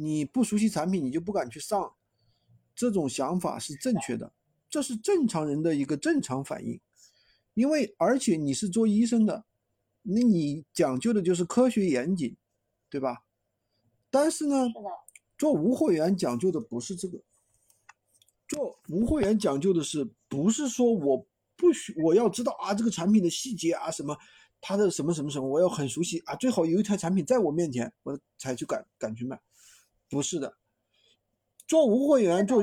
你不熟悉产品，你就不敢去上，这种想法是正确的，这是正常人的一个正常反应。因为而且你是做医生的，那你讲究的就是科学严谨，对吧？但是呢，做无货源讲究的不是这个，做无货源讲究的是不是说我不需我要知道啊这个产品的细节啊什么，它的什么什么什么我要很熟悉啊，最好有一台产品在我面前我才去敢敢去卖，不是的，做无货源做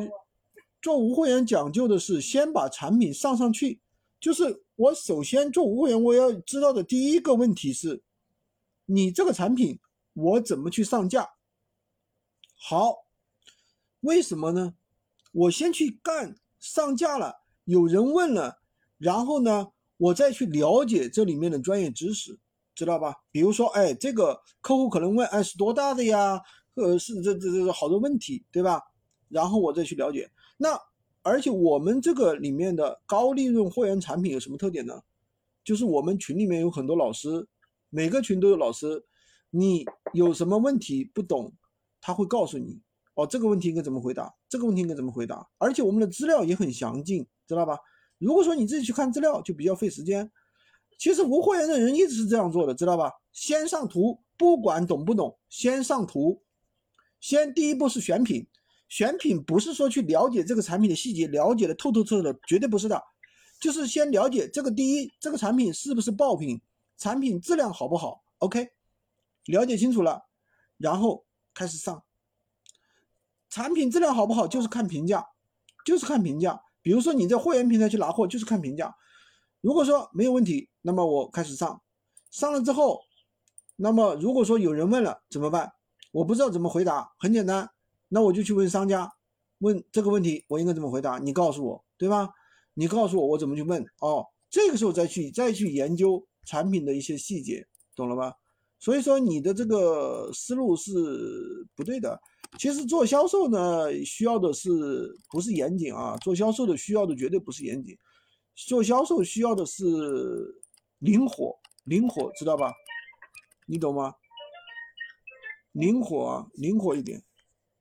做无货源讲究的是先把产品上上去，就是。我首先做无货源，我要知道的第一个问题是，你这个产品我怎么去上架？好，为什么呢？我先去干上架了，有人问了，然后呢，我再去了解这里面的专业知识，知道吧？比如说，哎，这个客户可能问，哎，是多大的呀？呃，是这这这好多问题，对吧？然后我再去了解，那。而且我们这个里面的高利润货源产品有什么特点呢？就是我们群里面有很多老师，每个群都有老师，你有什么问题不懂，他会告诉你哦，这个问题应该怎么回答，这个问题应该怎么回答。而且我们的资料也很详尽，知道吧？如果说你自己去看资料，就比较费时间。其实无货源的人一直是这样做的，知道吧？先上图，不管懂不懂，先上图，先第一步是选品。选品不是说去了解这个产品的细节，了解的透透彻彻的，绝对不是的，就是先了解这个第一，这个产品是不是爆品，产品质量好不好？OK，了解清楚了，然后开始上。产品质量好不好就是看评价，就是看评价。比如说你在会员平台去拿货，就是看评价。如果说没有问题，那么我开始上，上了之后，那么如果说有人问了怎么办？我不知道怎么回答，很简单。那我就去问商家，问这个问题我应该怎么回答？你告诉我，对吧？你告诉我我怎么去问哦。这个时候再去再去研究产品的一些细节，懂了吧？所以说你的这个思路是不对的。其实做销售呢，需要的是不是严谨啊？做销售的需要的绝对不是严谨，做销售需要的是灵活，灵活知道吧？你懂吗？灵活啊，灵活一点。